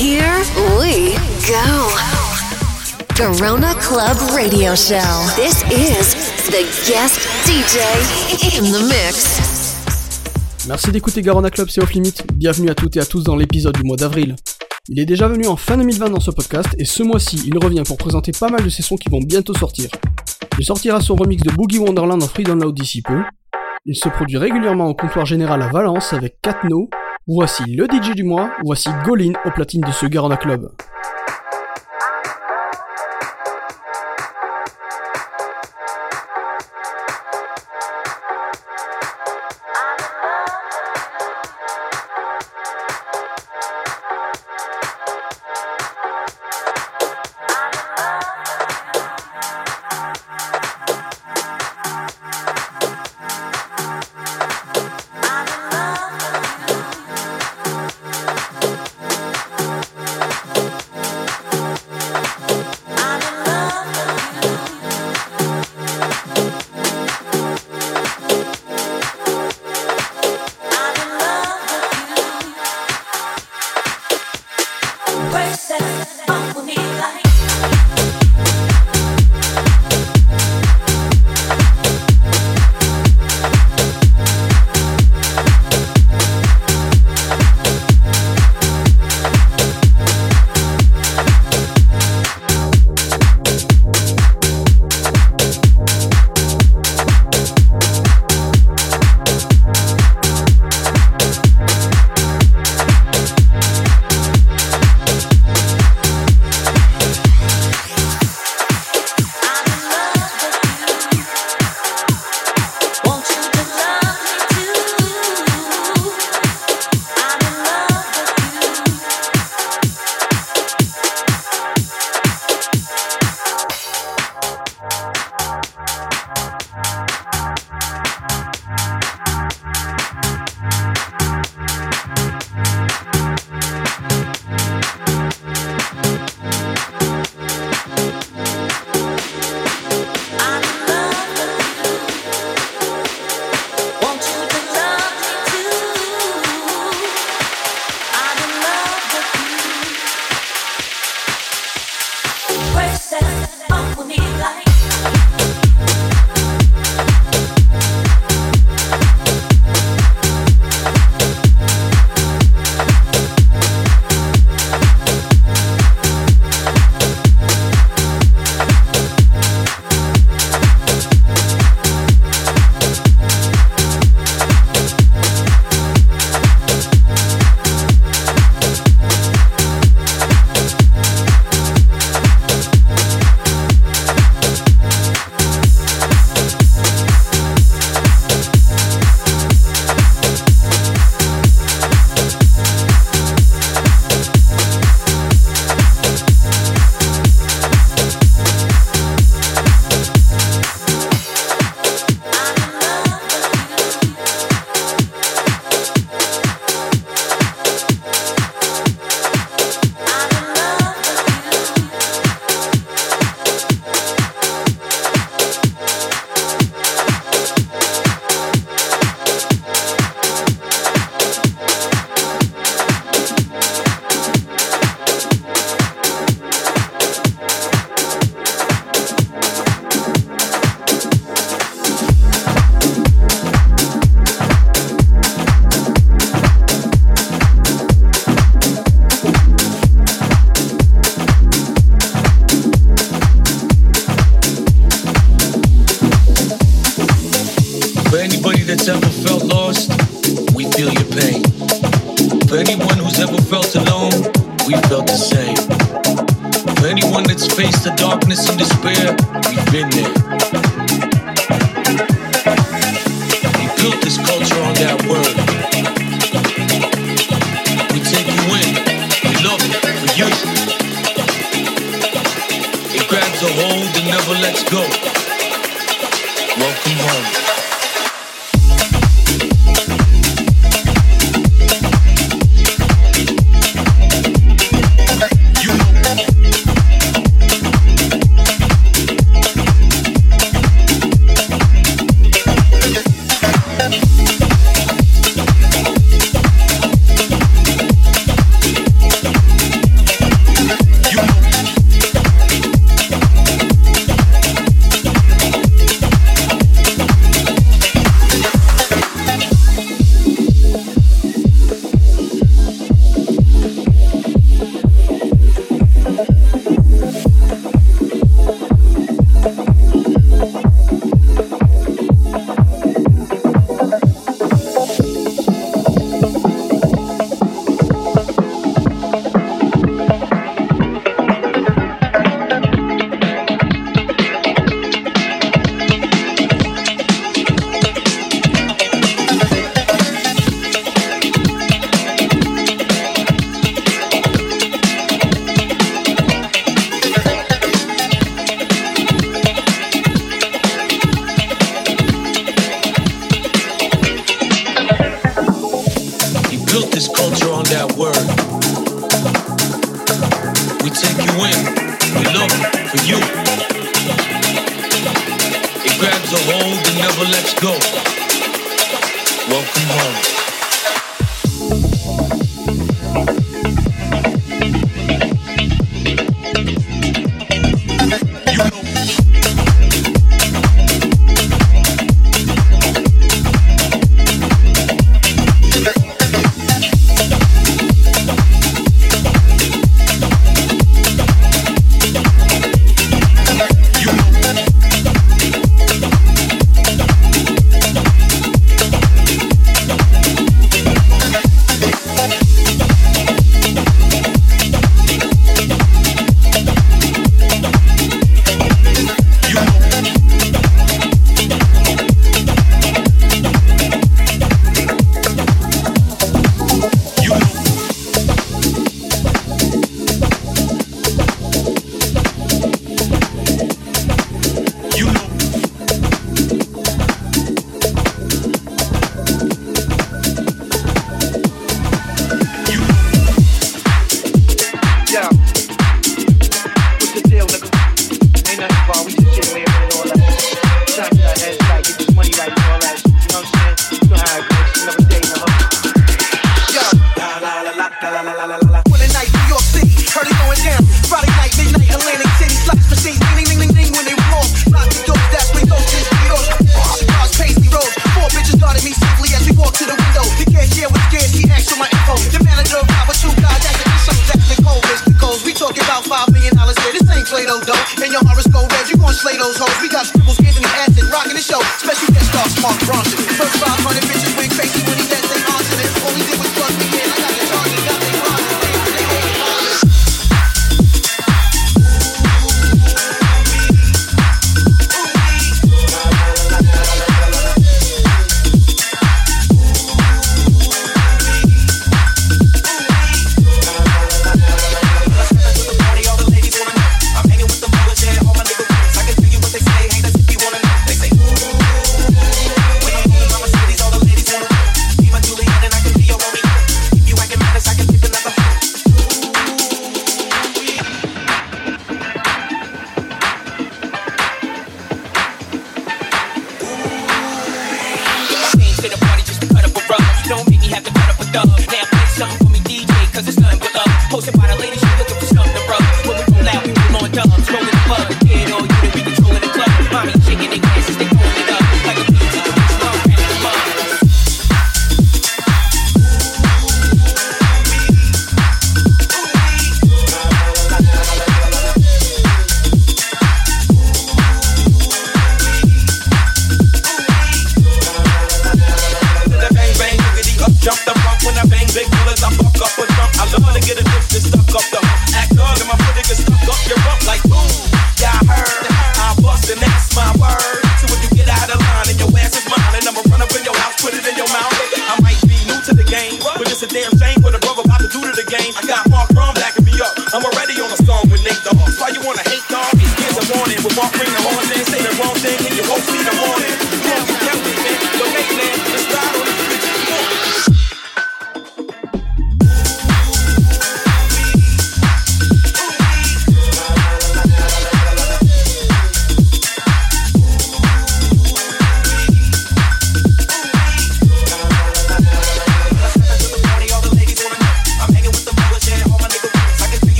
Here we go. Garona Club Radio Show. This is the guest DJ in the mix. Merci d'écouter Garona Club, c'est Off Limit. Bienvenue à toutes et à tous dans l'épisode du mois d'avril. Il est déjà venu en fin 2020 dans ce podcast et ce mois-ci, il revient pour présenter pas mal de ses sons qui vont bientôt sortir. Il sortira son remix de Boogie Wonderland en free download d'ici peu. Il se produit régulièrement au comptoir général à Valence avec Katno. Voici le DJ du mois, voici Golin au platine de ce Garona Club. this culture on that word. We take you in, we look for you. It grabs a hold and never lets go. Welcome home.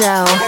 Show.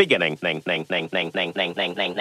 From the beginning. Here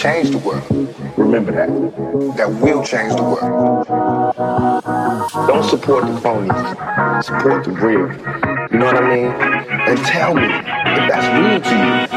change the world. Remember that. That will change the world. Don't support the phonies. Support the real. You know what I mean? And tell me if that's real to you.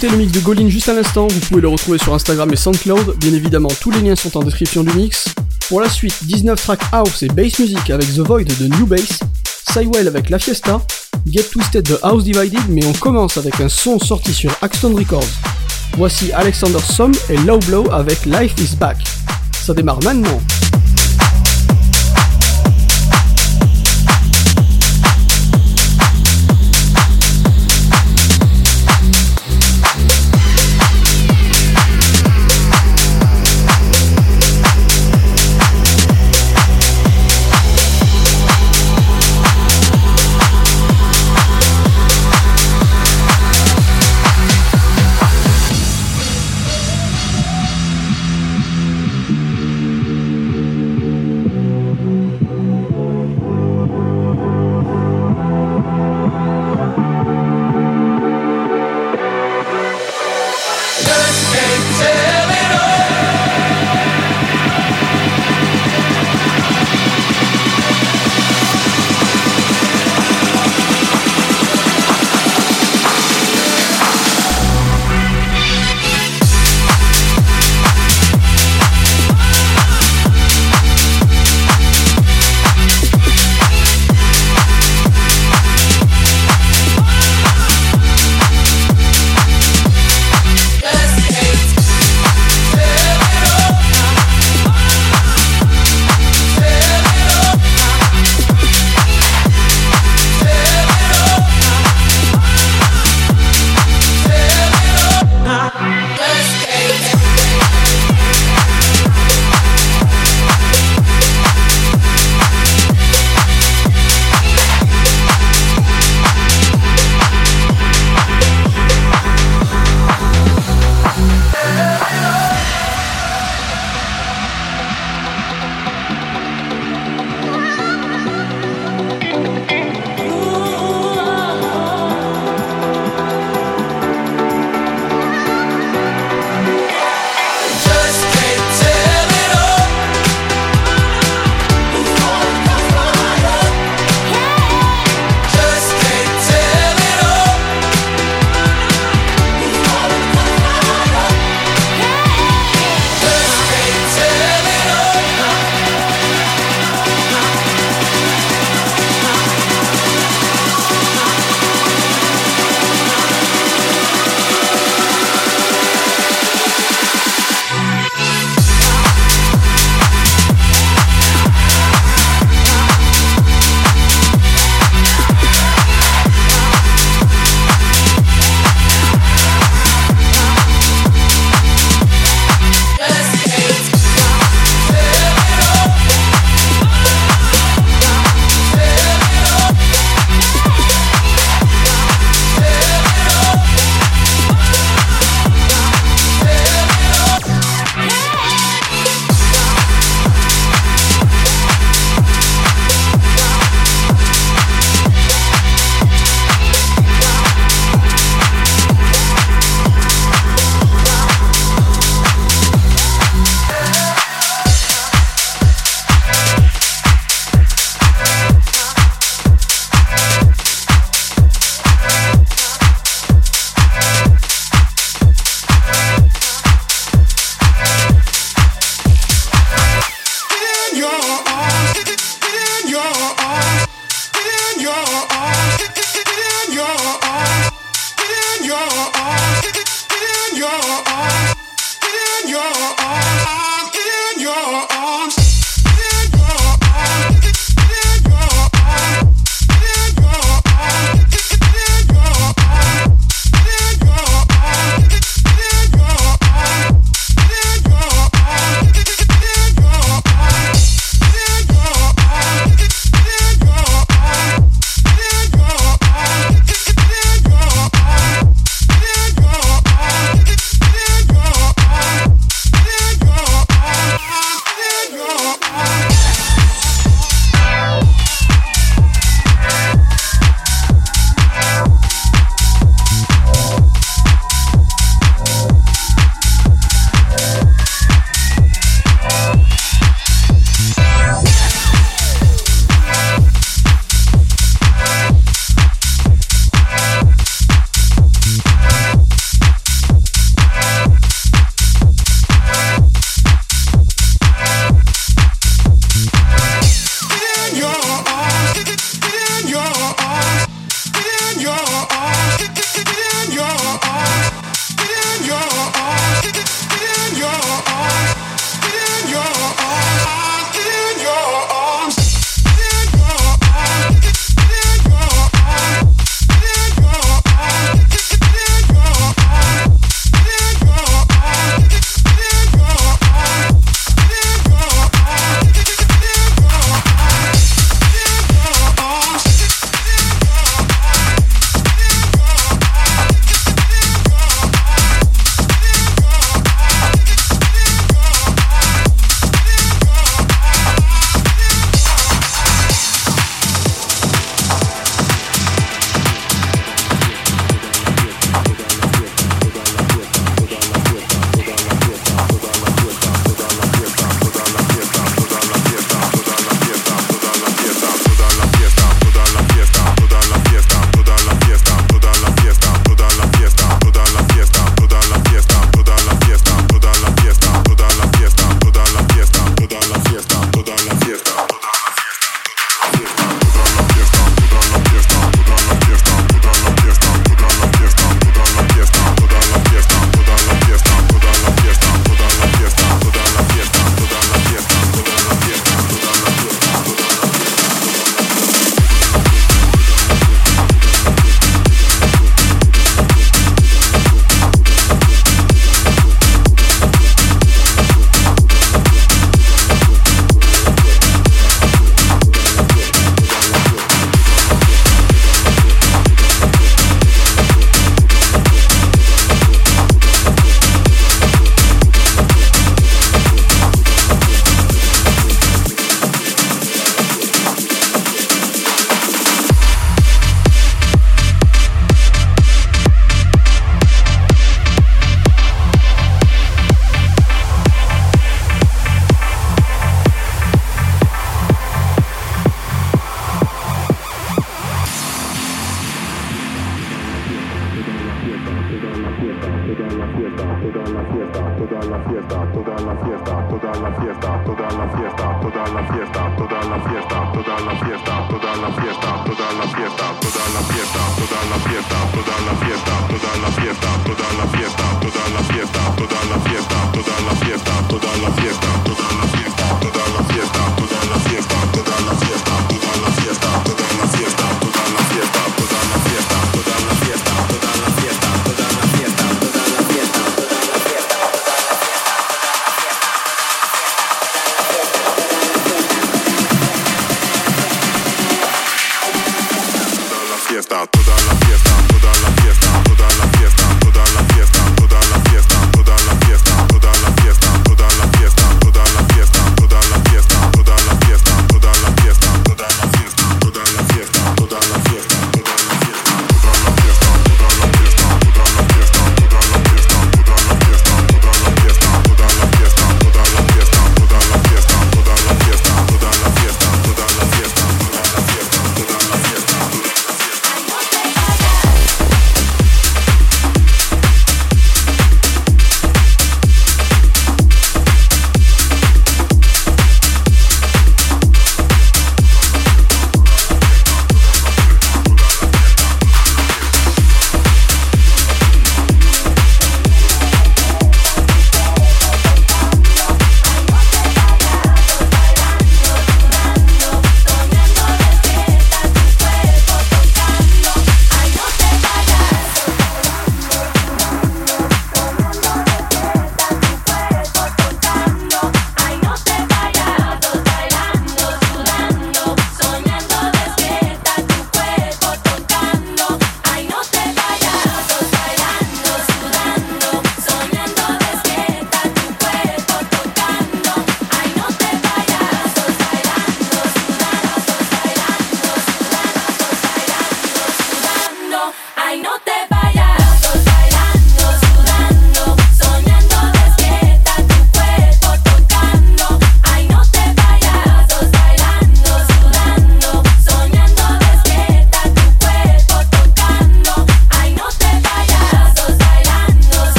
D'écouter le mix de Golin juste à l'instant, vous pouvez le retrouver sur Instagram et SoundCloud, bien évidemment tous les liens sont en description du mix. Pour la suite, 19 tracks house et bass music avec The Void de New Bass, Cywell avec La Fiesta, Get Twisted de House Divided, mais on commence avec un son sorti sur Axton Records. Voici Alexander Somme et Low Blow avec Life is Back. Ça démarre maintenant.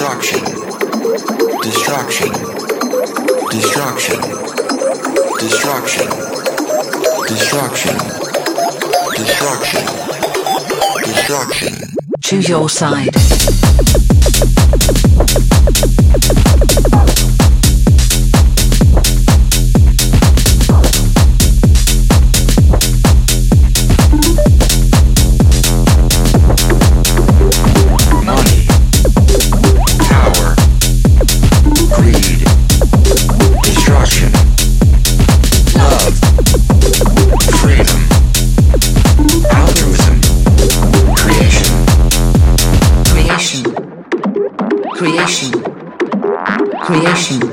destruction, destruction, destruction, destruction, destruction, destruction, destruction. Choose your side. Revolution.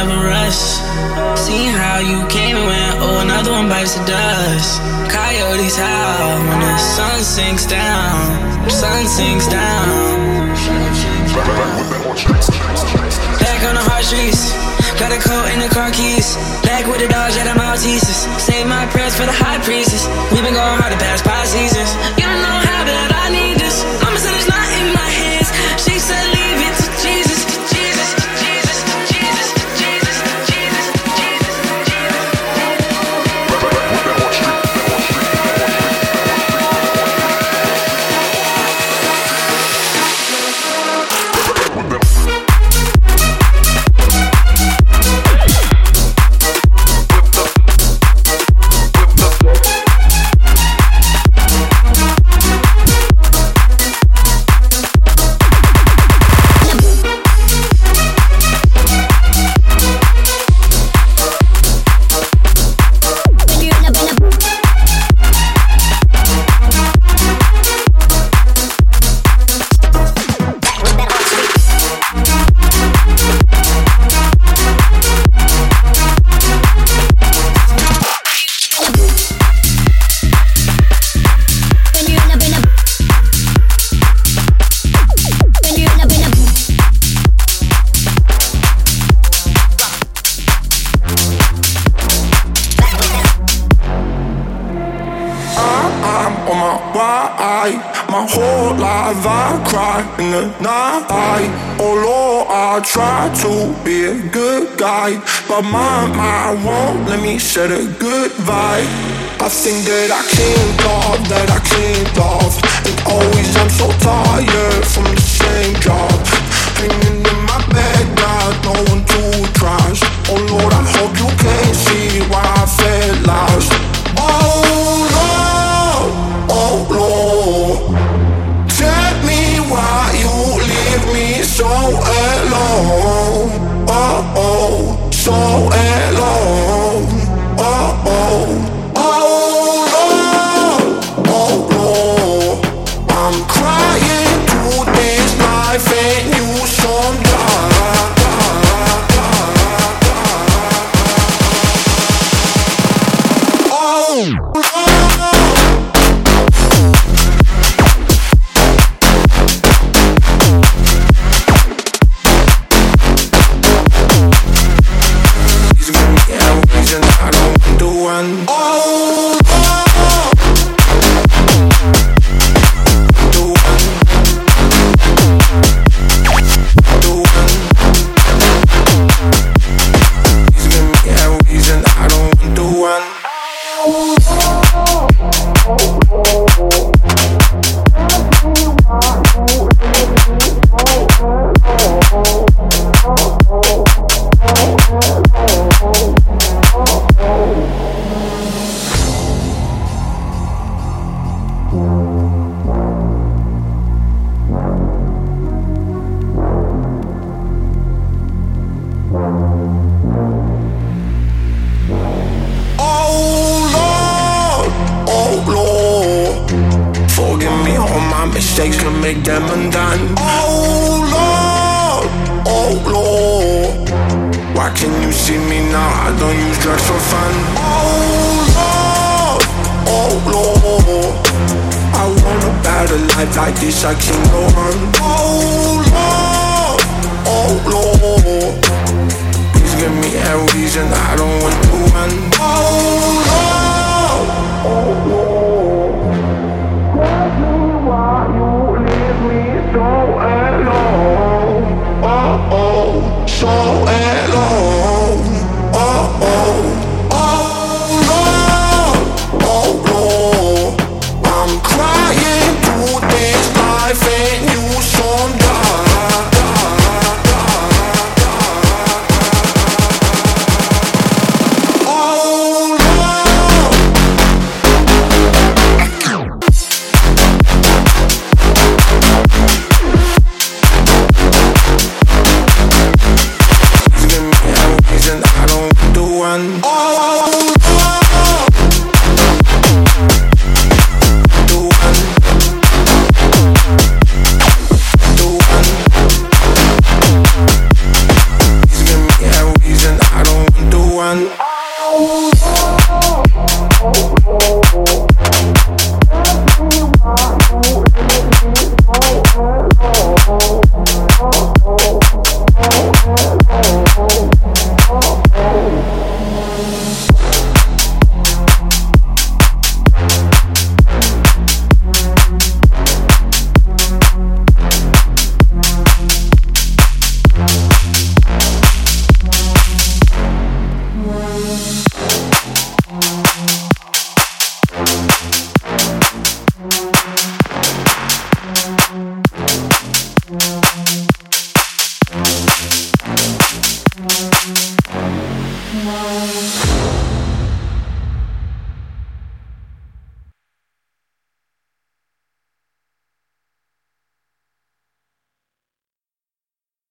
Never rusts. Seeing how you came and went, oh, another one bites the dust. Coyotes howl when the sun sinks down. Sun sinks down. Back on the hard streets, got a coat and the car keys. Back with the dogs at the Maltesers. Save my prayers for the high priestess. We've been going hard the past five seasons. You don't know how bad I need set a good vibe. I think that I can't love,